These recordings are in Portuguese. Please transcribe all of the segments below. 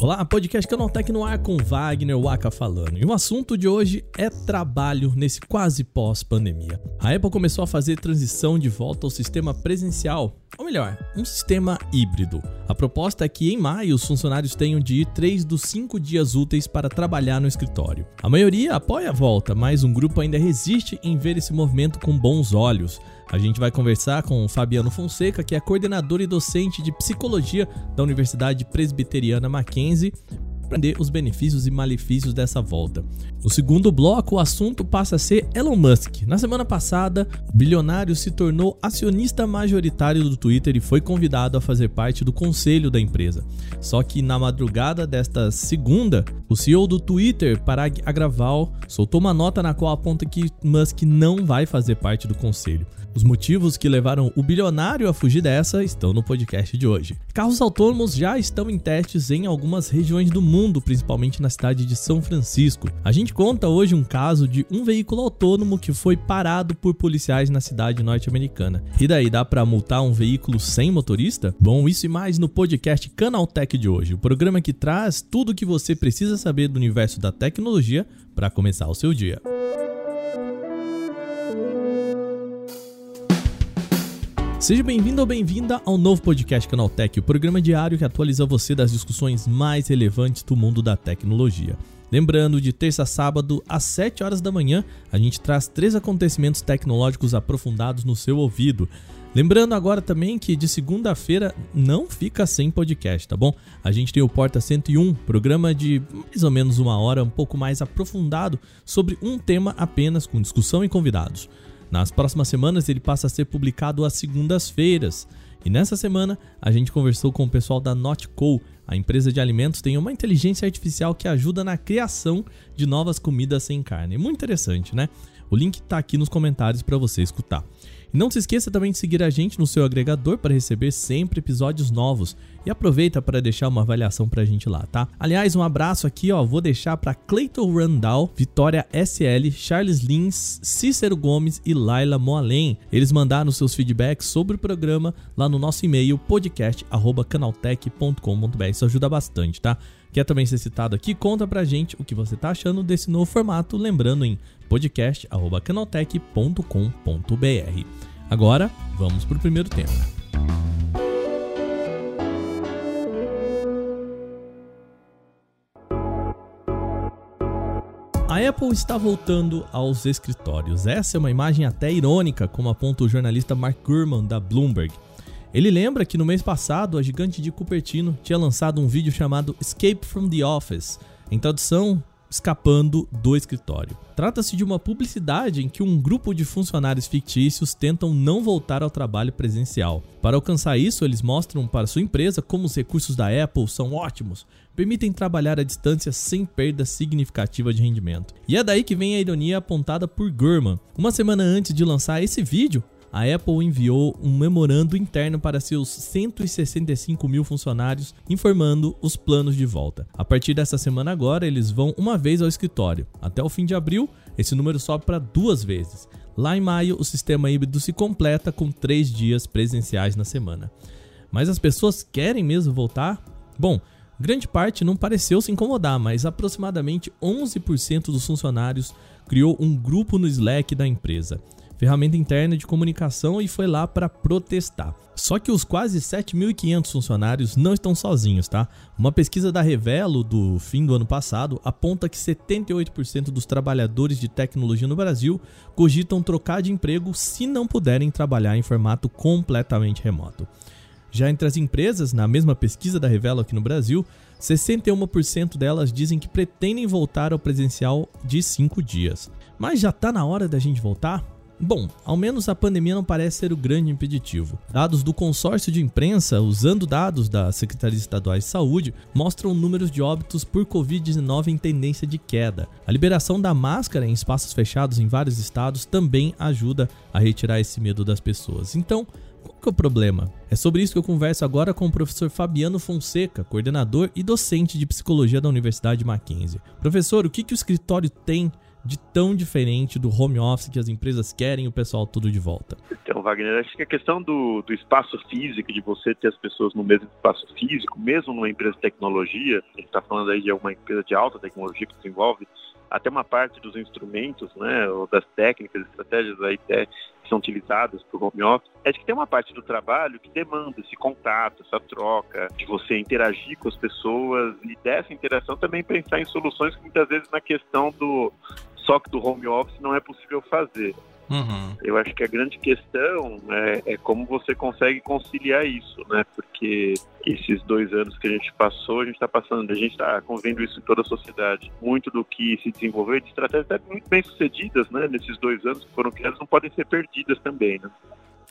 Olá, podcast Canaltech no ar com Wagner Waka falando. E o assunto de hoje é trabalho nesse quase pós-pandemia. A Apple começou a fazer transição de volta ao sistema presencial, ou melhor, um sistema híbrido. A proposta é que em maio os funcionários tenham de ir três dos cinco dias úteis para trabalhar no escritório. A maioria apoia a volta, mas um grupo ainda resiste em ver esse movimento com bons olhos. A gente vai conversar com o Fabiano Fonseca, que é coordenador e docente de psicologia da Universidade Presbiteriana Mackenzie, aprender os benefícios e malefícios dessa volta. No segundo bloco, o assunto passa a ser Elon Musk. Na semana passada, o bilionário se tornou acionista majoritário do Twitter e foi convidado a fazer parte do conselho da empresa. Só que na madrugada desta segunda, o CEO do Twitter, Parag Agrawal, soltou uma nota na qual aponta que Musk não vai fazer parte do conselho. Os motivos que levaram o bilionário a fugir dessa estão no podcast de hoje. Carros autônomos já estão em testes em algumas regiões do mundo, principalmente na cidade de São Francisco. A gente conta hoje um caso de um veículo autônomo que foi parado por policiais na cidade norte-americana. E daí dá para multar um veículo sem motorista? Bom, isso e mais no podcast Canaltech de hoje, o programa que traz tudo o que você precisa saber do universo da tecnologia para começar o seu dia. Seja bem-vindo ou bem-vinda ao novo podcast Canaltech, o programa diário que atualiza você das discussões mais relevantes do mundo da tecnologia. Lembrando, de terça a sábado, às 7 horas da manhã, a gente traz três acontecimentos tecnológicos aprofundados no seu ouvido. Lembrando agora também que de segunda-feira não fica sem podcast, tá bom? A gente tem o Porta 101, programa de mais ou menos uma hora, um pouco mais aprofundado sobre um tema apenas, com discussão e convidados. Nas próximas semanas ele passa a ser publicado às segundas-feiras. E nessa semana a gente conversou com o pessoal da Notco. A empresa de alimentos tem uma inteligência artificial que ajuda na criação de novas comidas sem carne. Muito interessante, né? O link está aqui nos comentários para você escutar. E não se esqueça também de seguir a gente no seu agregador para receber sempre episódios novos. E aproveita para deixar uma avaliação pra gente lá, tá? Aliás, um abraço aqui, ó, vou deixar para Cleiton Randall, Vitória SL, Charles Lins, Cícero Gomes e Laila Moalem. Eles mandaram seus feedbacks sobre o programa lá no nosso e-mail podcast@canaltech.com.br. Isso ajuda bastante, tá? Quer também ser citado aqui? Conta pra gente o que você tá achando desse novo formato, lembrando em podcast@canaltech.com.br. Agora, vamos pro primeiro tema. A Apple está voltando aos escritórios. Essa é uma imagem até irônica, como aponta o jornalista Mark Gurman da Bloomberg. Ele lembra que no mês passado a gigante de Cupertino tinha lançado um vídeo chamado Escape from the Office. Em tradução, escapando do escritório. Trata-se de uma publicidade em que um grupo de funcionários fictícios tentam não voltar ao trabalho presencial. Para alcançar isso, eles mostram para sua empresa como os recursos da Apple são ótimos, permitem trabalhar à distância sem perda significativa de rendimento. E é daí que vem a ironia apontada por Gurman. Uma semana antes de lançar esse vídeo, a Apple enviou um memorando interno para seus 165 mil funcionários, informando os planos de volta. A partir dessa semana agora, eles vão uma vez ao escritório. Até o fim de abril, esse número sobe para duas vezes. Lá em maio, o sistema híbrido se completa com três dias presenciais na semana. Mas as pessoas querem mesmo voltar? Bom, grande parte não pareceu se incomodar, mas aproximadamente 11% dos funcionários criou um grupo no Slack da empresa ferramenta interna de comunicação e foi lá para protestar. Só que os quase 7.500 funcionários não estão sozinhos, tá? Uma pesquisa da Revelo do fim do ano passado aponta que 78% dos trabalhadores de tecnologia no Brasil cogitam trocar de emprego se não puderem trabalhar em formato completamente remoto. Já entre as empresas, na mesma pesquisa da Revelo aqui no Brasil, 61% delas dizem que pretendem voltar ao presencial de 5 dias. Mas já está na hora da gente voltar? Bom, ao menos a pandemia não parece ser o grande impeditivo. Dados do consórcio de imprensa, usando dados da Secretaria Estadual de Saúde, mostram números de óbitos por Covid-19 em tendência de queda. A liberação da máscara em espaços fechados em vários estados também ajuda a retirar esse medo das pessoas. Então, qual que é o problema? É sobre isso que eu converso agora com o professor Fabiano Fonseca, coordenador e docente de psicologia da Universidade Mackenzie. Professor, o que, que o escritório tem de tão diferente do home office que as empresas querem o pessoal tudo de volta? Então, Wagner, acho que a questão do, do espaço físico, de você ter as pessoas no mesmo espaço físico, mesmo numa empresa de tecnologia, a gente está falando aí de uma empresa de alta tecnologia que desenvolve até uma parte dos instrumentos, né, ou das técnicas, estratégias aí que são utilizadas para o home office, é de que tem uma parte do trabalho que demanda esse contato, essa troca, de você interagir com as pessoas e dessa interação também pensar em soluções que muitas vezes na questão do só que do home office não é possível fazer. Uhum. Eu acho que a grande questão é, é, como você consegue conciliar isso, né? Porque esses dois anos que a gente passou, a gente está passando, a gente está convivendo isso em toda a sociedade. Muito do que se desenvolveu de estratégias até muito bem sucedidas, né? Nesses dois anos que foram criadas, não podem ser perdidas também, né?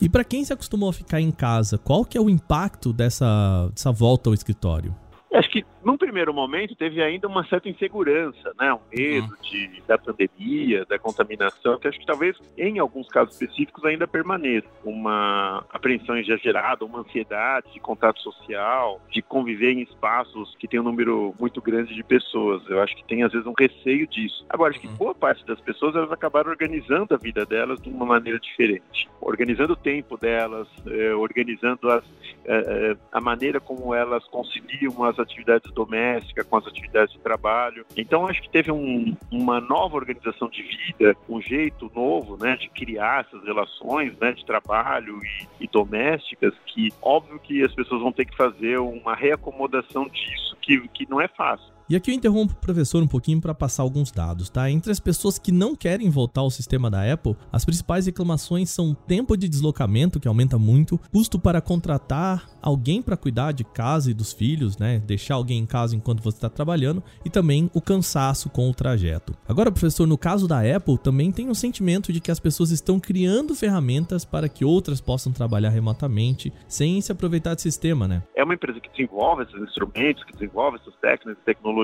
E para quem se acostumou a ficar em casa, qual que é o impacto dessa, dessa volta ao escritório? Acho que num primeiro momento teve ainda uma certa insegurança, né? Um medo uhum. de, da pandemia, da contaminação, que acho que talvez em alguns casos específicos ainda permaneça. Uma apreensão exagerada, uma ansiedade de contato social, de conviver em espaços que tem um número muito grande de pessoas. Eu acho que tem às vezes um receio disso. Agora, acho que uhum. boa parte das pessoas elas acabaram organizando a vida delas de uma maneira diferente. Organizando o tempo delas, eh, organizando as, eh, eh a maneira como elas conciliam as atividades domésticas com as atividades de trabalho. Então, acho que teve um, uma nova organização de vida, um jeito novo né, de criar essas relações né, de trabalho e, e domésticas, que óbvio que as pessoas vão ter que fazer uma reacomodação disso, que, que não é fácil. E aqui eu interrompo o professor um pouquinho para passar alguns dados, tá? Entre as pessoas que não querem voltar ao sistema da Apple, as principais reclamações são tempo de deslocamento, que aumenta muito, custo para contratar alguém para cuidar de casa e dos filhos, né? Deixar alguém em casa enquanto você está trabalhando, e também o cansaço com o trajeto. Agora, professor, no caso da Apple, também tem um sentimento de que as pessoas estão criando ferramentas para que outras possam trabalhar remotamente sem se aproveitar do sistema, né? É uma empresa que desenvolve esses instrumentos, que desenvolve essas técnicas, tecnologias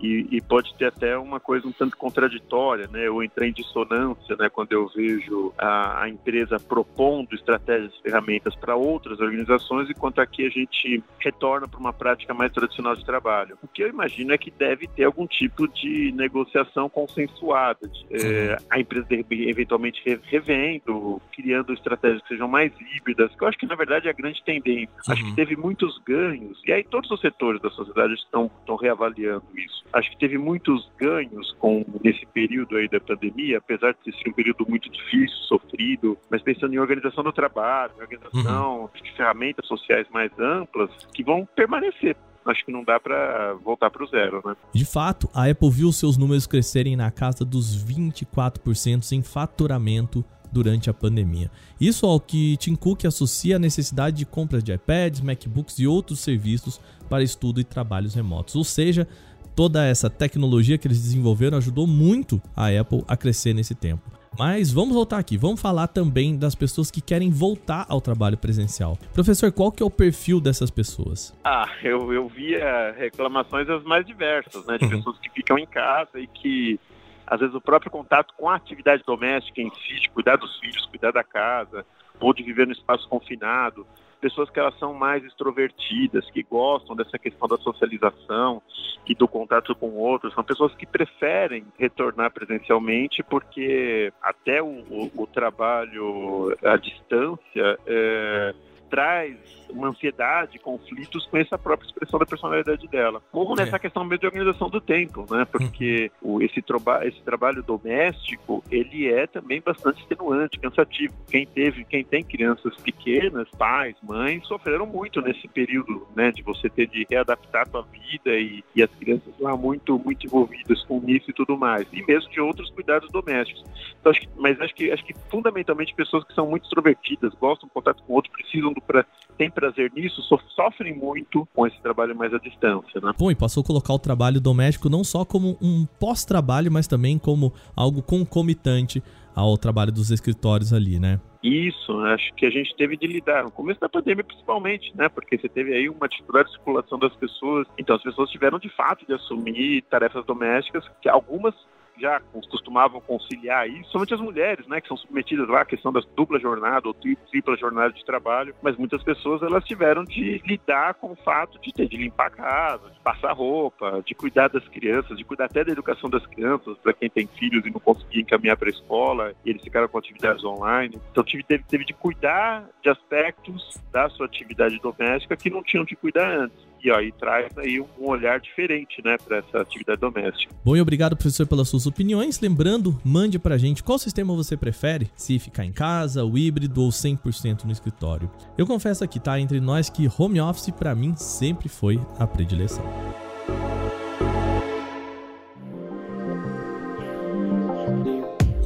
e, e, pode ter até uma coisa um tanto contraditória, né? Eu entrei em dissonância, né? Quando eu vejo a, a empresa propondo estratégias e ferramentas para outras organizações, enquanto aqui a gente retorna para uma prática mais tradicional de trabalho. O que eu imagino é que deve ter algum tipo de negociação consensuada, de, é, a empresa eventualmente revendo, criando estratégias que sejam mais híbridas, que eu acho que na verdade é a grande tendência. Uhum. Acho que teve muitos ganhos, e aí todos os setores da sociedade estão, estão reavaliando isso. Acho que teve muitos ganhos com nesse período aí da pandemia, apesar de ser um período muito difícil, sofrido, mas pensando em organização do trabalho, em organização uhum. de ferramentas sociais mais amplas que vão permanecer acho que não dá para voltar para o zero, né? De fato, a Apple viu seus números crescerem na casa dos 24% em faturamento durante a pandemia. Isso ao que Tim Cook associa a necessidade de compras de iPads, MacBooks e outros serviços para estudo e trabalhos remotos. Ou seja, toda essa tecnologia que eles desenvolveram ajudou muito a Apple a crescer nesse tempo. Mas vamos voltar aqui, vamos falar também das pessoas que querem voltar ao trabalho presencial. Professor, qual que é o perfil dessas pessoas? Ah, eu, eu via reclamações as mais diversas, né? De uhum. pessoas que ficam em casa e que às vezes o próprio contato com a atividade doméstica em si, de cuidar dos filhos, cuidar da casa, ou de viver no espaço confinado, pessoas que elas são mais extrovertidas, que gostam dessa questão da socialização e do contato com outros, são pessoas que preferem retornar presencialmente porque até o, o, o trabalho à distância é, traz uma ansiedade, conflitos com essa própria expressão da personalidade dela. Como nessa é. questão mesmo de organização do tempo, né? Porque hum. o, esse, troba, esse trabalho doméstico, ele é também bastante extenuante, cansativo. Quem teve, quem tem crianças pequenas, pais, mães, sofreram muito nesse período, né? De você ter de readaptar a sua vida e, e as crianças lá muito, muito envolvidas com isso e tudo mais. E mesmo de outros cuidados domésticos. Então, acho que, mas acho que, acho que fundamentalmente pessoas que são muito extrovertidas, gostam de contato com outros, precisam do pra, tem prazer nisso, sofrem muito com esse trabalho mais à distância, né? Bom, e passou a colocar o trabalho doméstico não só como um pós-trabalho, mas também como algo concomitante ao trabalho dos escritórios ali, né? Isso, acho que a gente teve de lidar no começo da pandemia principalmente, né? Porque você teve aí uma de circulação das pessoas, então as pessoas tiveram de fato de assumir tarefas domésticas que algumas já costumavam conciliar isso, somente as mulheres, né, que são submetidas lá à questão da dupla jornada ou tripla jornada de trabalho, mas muitas pessoas elas tiveram de lidar com o fato de ter de limpar a casa, de passar roupa, de cuidar das crianças, de cuidar até da educação das crianças, para quem tem filhos e não conseguia encaminhar para a escola, e eles ficaram com atividades online. Então teve, teve de cuidar de aspectos da sua atividade doméstica que não tinham de cuidar antes e aí traz aí um olhar diferente, né, para essa atividade doméstica. Bom, e obrigado, professor, pelas suas opiniões. Lembrando, mande pra gente qual sistema você prefere, se ficar em casa, o híbrido ou 100% no escritório. Eu confesso aqui, tá, entre nós que home office para mim sempre foi a predileção.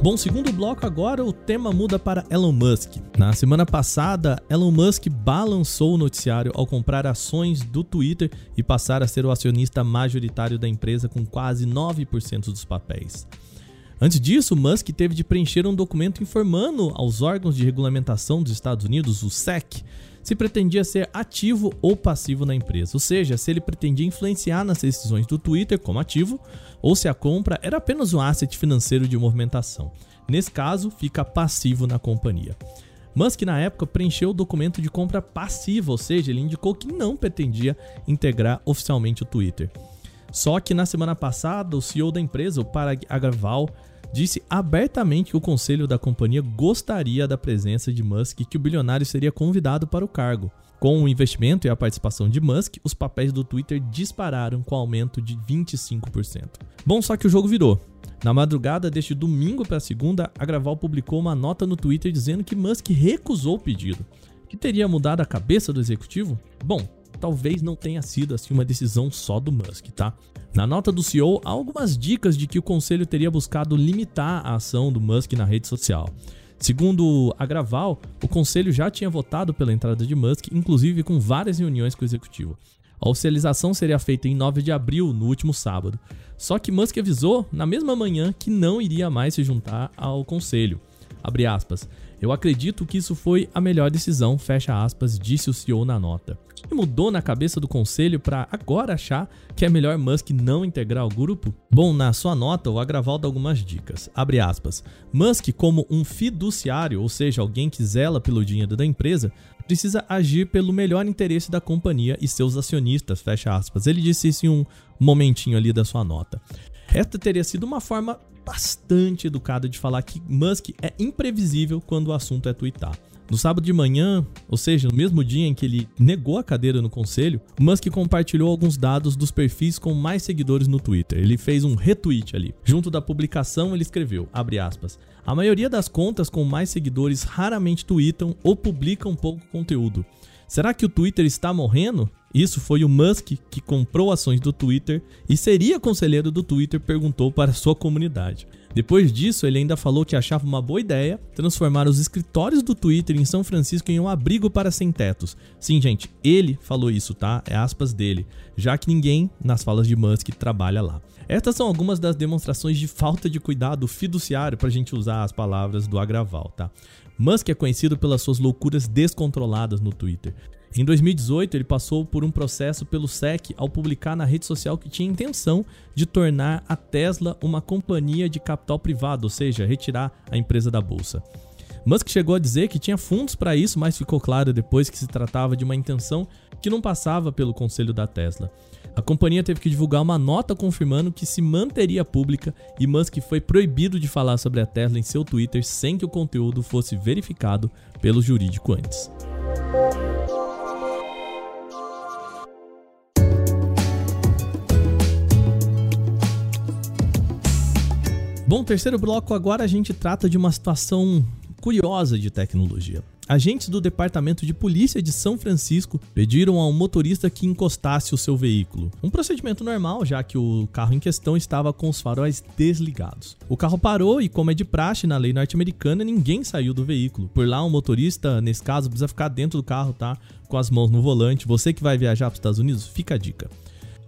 Bom, segundo bloco agora, o tema muda para Elon Musk. Na semana passada, Elon Musk balançou o noticiário ao comprar ações do Twitter e passar a ser o acionista majoritário da empresa com quase 9% dos papéis. Antes disso, Musk teve de preencher um documento informando aos órgãos de regulamentação dos Estados Unidos, o SEC, se pretendia ser ativo ou passivo na empresa, ou seja, se ele pretendia influenciar nas decisões do Twitter como ativo ou se a compra era apenas um asset financeiro de movimentação. Nesse caso, fica passivo na companhia. Musk, na época, preencheu o documento de compra passiva, ou seja, ele indicou que não pretendia integrar oficialmente o Twitter. Só que na semana passada, o CEO da empresa, o Parag Agrawal, disse abertamente que o conselho da companhia gostaria da presença de Musk e que o bilionário seria convidado para o cargo. Com o investimento e a participação de Musk, os papéis do Twitter dispararam com aumento de 25%. Bom, só que o jogo virou. Na madrugada deste domingo para segunda, a Graval publicou uma nota no Twitter dizendo que Musk recusou o pedido. Que teria mudado a cabeça do executivo? Bom, talvez não tenha sido assim uma decisão só do Musk, tá? Na nota do CEO, há algumas dicas de que o conselho teria buscado limitar a ação do Musk na rede social. Segundo a Graval, o conselho já tinha votado pela entrada de Musk, inclusive com várias reuniões com o executivo. A oficialização seria feita em 9 de abril, no último sábado. Só que Musk avisou na mesma manhã que não iria mais se juntar ao conselho. Abre aspas. Eu acredito que isso foi a melhor decisão, fecha aspas, disse o CEO na nota. Que mudou na cabeça do conselho para agora achar que é melhor Musk não integrar o grupo? Bom, na sua nota, o Agraval dá algumas dicas. Abre aspas. Musk, como um fiduciário, ou seja, alguém que zela pelo dinheiro da empresa, precisa agir pelo melhor interesse da companhia e seus acionistas, fecha aspas. Ele disse isso em um momentinho ali da sua nota. Esta teria sido uma forma bastante educada de falar que Musk é imprevisível quando o assunto é twittar. No sábado de manhã, ou seja, no mesmo dia em que ele negou a cadeira no conselho, Musk compartilhou alguns dados dos perfis com mais seguidores no Twitter. Ele fez um retweet ali. Junto da publicação, ele escreveu, aspas, a maioria das contas com mais seguidores raramente tweetam ou publicam pouco conteúdo. Será que o Twitter está morrendo? Isso foi o Musk que comprou ações do Twitter e seria conselheiro do Twitter, perguntou para sua comunidade. Depois disso, ele ainda falou que achava uma boa ideia transformar os escritórios do Twitter em São Francisco em um abrigo para sem-tetos. Sim, gente, ele falou isso, tá? É aspas dele, já que ninguém, nas falas de Musk, trabalha lá. Estas são algumas das demonstrações de falta de cuidado fiduciário para a gente usar as palavras do Agraval, tá? Musk é conhecido pelas suas loucuras descontroladas no Twitter. Em 2018, ele passou por um processo pelo SEC ao publicar na rede social que tinha intenção de tornar a Tesla uma companhia de capital privado, ou seja, retirar a empresa da bolsa. Musk chegou a dizer que tinha fundos para isso, mas ficou claro depois que se tratava de uma intenção que não passava pelo conselho da Tesla. A companhia teve que divulgar uma nota confirmando que se manteria pública e Musk foi proibido de falar sobre a Tesla em seu Twitter sem que o conteúdo fosse verificado pelo jurídico antes. Bom, terceiro bloco agora a gente trata de uma situação curiosa de tecnologia. Agentes do Departamento de Polícia de São Francisco pediram ao motorista que encostasse o seu veículo. Um procedimento normal, já que o carro em questão estava com os faróis desligados. O carro parou e, como é de praxe na lei norte-americana, ninguém saiu do veículo. Por lá, o motorista, nesse caso, precisa ficar dentro do carro, tá? Com as mãos no volante. Você que vai viajar para os Estados Unidos, fica a dica.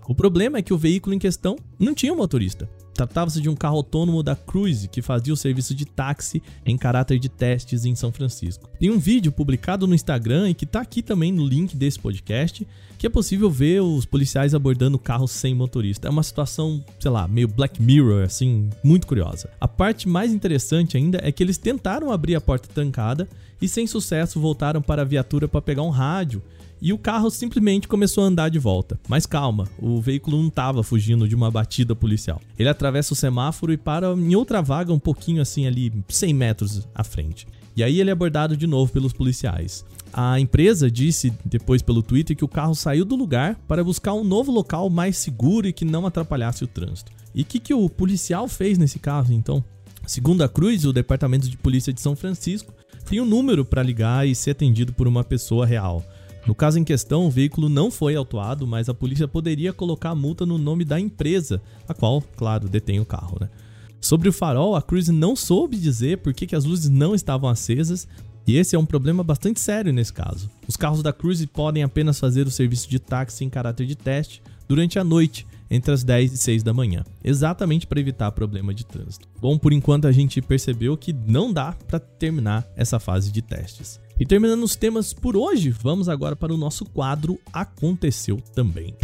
O problema é que o veículo em questão não tinha um motorista. Tratava-se de um carro autônomo da Cruise que fazia o serviço de táxi em caráter de testes em São Francisco. Tem um vídeo publicado no Instagram e que está aqui também no link desse podcast, que é possível ver os policiais abordando carros sem motorista. É uma situação, sei lá, meio Black Mirror, assim, muito curiosa. A parte mais interessante ainda é que eles tentaram abrir a porta trancada e sem sucesso voltaram para a viatura para pegar um rádio e o carro simplesmente começou a andar de volta. Mas calma, o veículo não estava fugindo de uma batida policial. Ele atravessa o semáforo e para em outra vaga um pouquinho assim ali, 100 metros à frente. E aí ele é abordado de novo pelos policiais. A empresa disse depois pelo Twitter que o carro saiu do lugar para buscar um novo local mais seguro e que não atrapalhasse o trânsito. E o que, que o policial fez nesse caso então? Segundo a Cruz, o Departamento de Polícia de São Francisco tem um número para ligar e ser atendido por uma pessoa real. No caso em questão, o veículo não foi autuado, mas a polícia poderia colocar a multa no nome da empresa, a qual, claro, detém o carro. Né? Sobre o farol, a Cruise não soube dizer por que, que as luzes não estavam acesas, e esse é um problema bastante sério nesse caso. Os carros da Cruise podem apenas fazer o serviço de táxi em caráter de teste durante a noite, entre as 10 e 6 da manhã, exatamente para evitar problema de trânsito. Bom, por enquanto a gente percebeu que não dá para terminar essa fase de testes. E terminando os temas por hoje, vamos agora para o nosso quadro Aconteceu Também.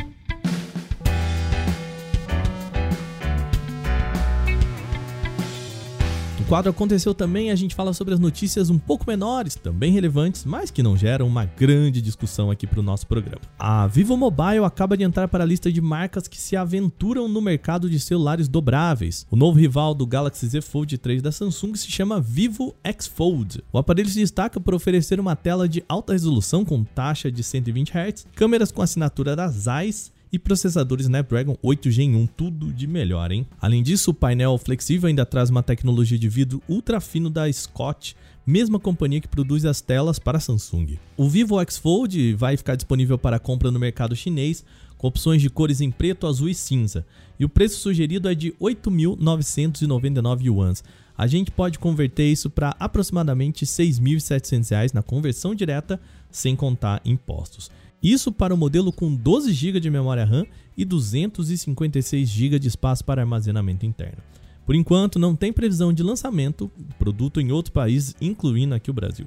Quadro Aconteceu Também, a gente fala sobre as notícias um pouco menores, também relevantes, mas que não geram uma grande discussão aqui para o nosso programa. A Vivo Mobile acaba de entrar para a lista de marcas que se aventuram no mercado de celulares dobráveis. O novo rival do Galaxy Z Fold 3 da Samsung se chama Vivo X Fold. O aparelho se destaca por oferecer uma tela de alta resolução com taxa de 120 Hz, câmeras com assinatura da Zeiss, e processadores Snapdragon 8 Gen 1, tudo de melhor, hein? Além disso, o painel flexível ainda traz uma tecnologia de vidro ultra fino da Scott, mesma companhia que produz as telas para Samsung. O Vivo X Fold vai ficar disponível para compra no mercado chinês, com opções de cores em preto, azul e cinza, e o preço sugerido é de 8.999 yuans. A gente pode converter isso para aproximadamente R$ 6.700 na conversão direta, sem contar impostos. Isso para o modelo com 12 GB de memória RAM e 256 GB de espaço para armazenamento interno. Por enquanto, não tem previsão de lançamento produto em outros países, incluindo aqui o Brasil.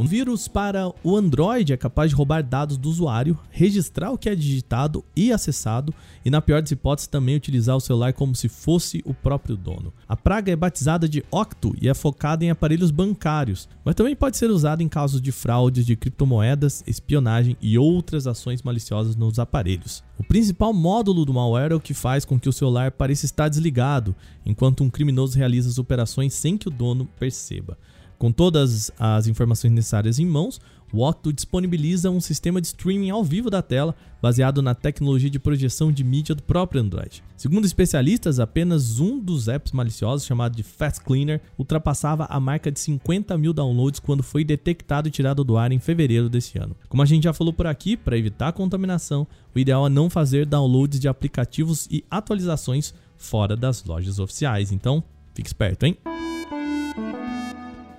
Um vírus para o Android é capaz de roubar dados do usuário, registrar o que é digitado e acessado, e na pior das hipóteses também utilizar o celular como se fosse o próprio dono. A praga é batizada de Octo e é focada em aparelhos bancários, mas também pode ser usada em casos de fraudes de criptomoedas, espionagem e outras ações maliciosas nos aparelhos. O principal módulo do malware é o que faz com que o celular pareça estar desligado, enquanto um criminoso realiza as operações sem que o dono perceba. Com todas as informações necessárias em mãos, o Octo disponibiliza um sistema de streaming ao vivo da tela, baseado na tecnologia de projeção de mídia do próprio Android. Segundo especialistas, apenas um dos apps maliciosos, chamado de Fast Cleaner, ultrapassava a marca de 50 mil downloads quando foi detectado e tirado do ar em fevereiro desse ano. Como a gente já falou por aqui, para evitar contaminação, o ideal é não fazer downloads de aplicativos e atualizações fora das lojas oficiais. Então, fique esperto, hein?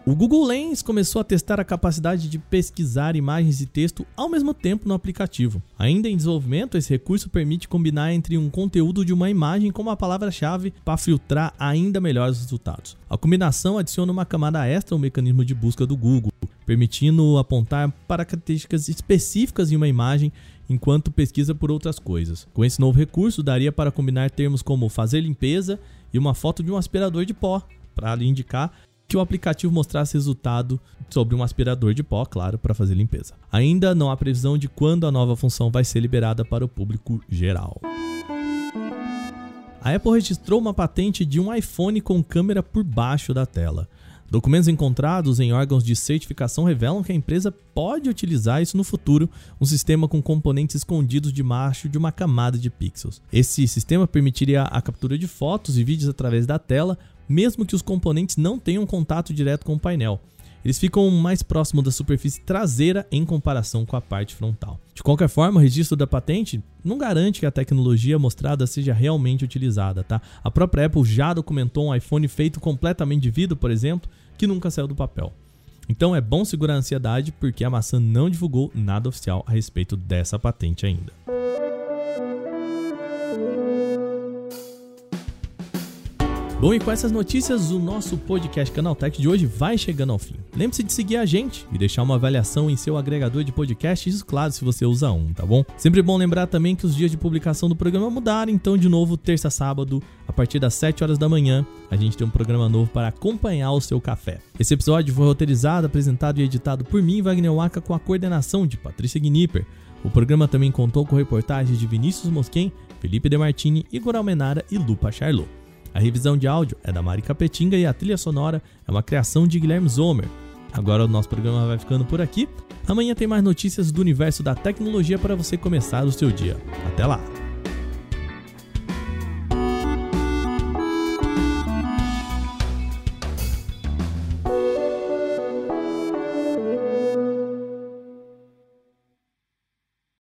O Google Lens começou a testar a capacidade de pesquisar imagens e texto ao mesmo tempo no aplicativo. Ainda em desenvolvimento, esse recurso permite combinar entre um conteúdo de uma imagem com uma palavra-chave para filtrar ainda melhores resultados. A combinação adiciona uma camada extra ao mecanismo de busca do Google, permitindo apontar para características específicas em uma imagem enquanto pesquisa por outras coisas. Com esse novo recurso, daria para combinar termos como fazer limpeza e uma foto de um aspirador de pó, para indicar que o aplicativo mostrasse resultado sobre um aspirador de pó, claro, para fazer limpeza. Ainda não há previsão de quando a nova função vai ser liberada para o público geral. A Apple registrou uma patente de um iPhone com câmera por baixo da tela. Documentos encontrados em órgãos de certificação revelam que a empresa pode utilizar isso no futuro, um sistema com componentes escondidos debaixo de uma camada de pixels. Esse sistema permitiria a captura de fotos e vídeos através da tela, mesmo que os componentes não tenham contato direto com o painel. Eles ficam mais próximos da superfície traseira em comparação com a parte frontal. De qualquer forma, o registro da patente não garante que a tecnologia mostrada seja realmente utilizada, tá? A própria Apple já documentou um iPhone feito completamente de vidro, por exemplo, que nunca saiu do papel. Então é bom segurar a ansiedade porque a maçã não divulgou nada oficial a respeito dessa patente ainda. Bom, e com essas notícias, o nosso podcast Canaltech de hoje vai chegando ao fim. Lembre-se de seguir a gente e deixar uma avaliação em seu agregador de podcast, isso claro, se você usa um, tá bom? Sempre bom lembrar também que os dias de publicação do programa mudaram, então de novo, terça sábado, a partir das 7 horas da manhã, a gente tem um programa novo para acompanhar o seu café. Esse episódio foi roteirizado, apresentado e editado por mim, Wagner Waka, com a coordenação de Patrícia Gnipper. O programa também contou com reportagens de Vinícius Mosquen, Felipe Demartini, Igor Almenara e Lupa Charlot. A revisão de áudio é da Mari Capetinga e a trilha sonora é uma criação de Guilherme Zomer. Agora o nosso programa vai ficando por aqui. Amanhã tem mais notícias do universo da tecnologia para você começar o seu dia. Até lá!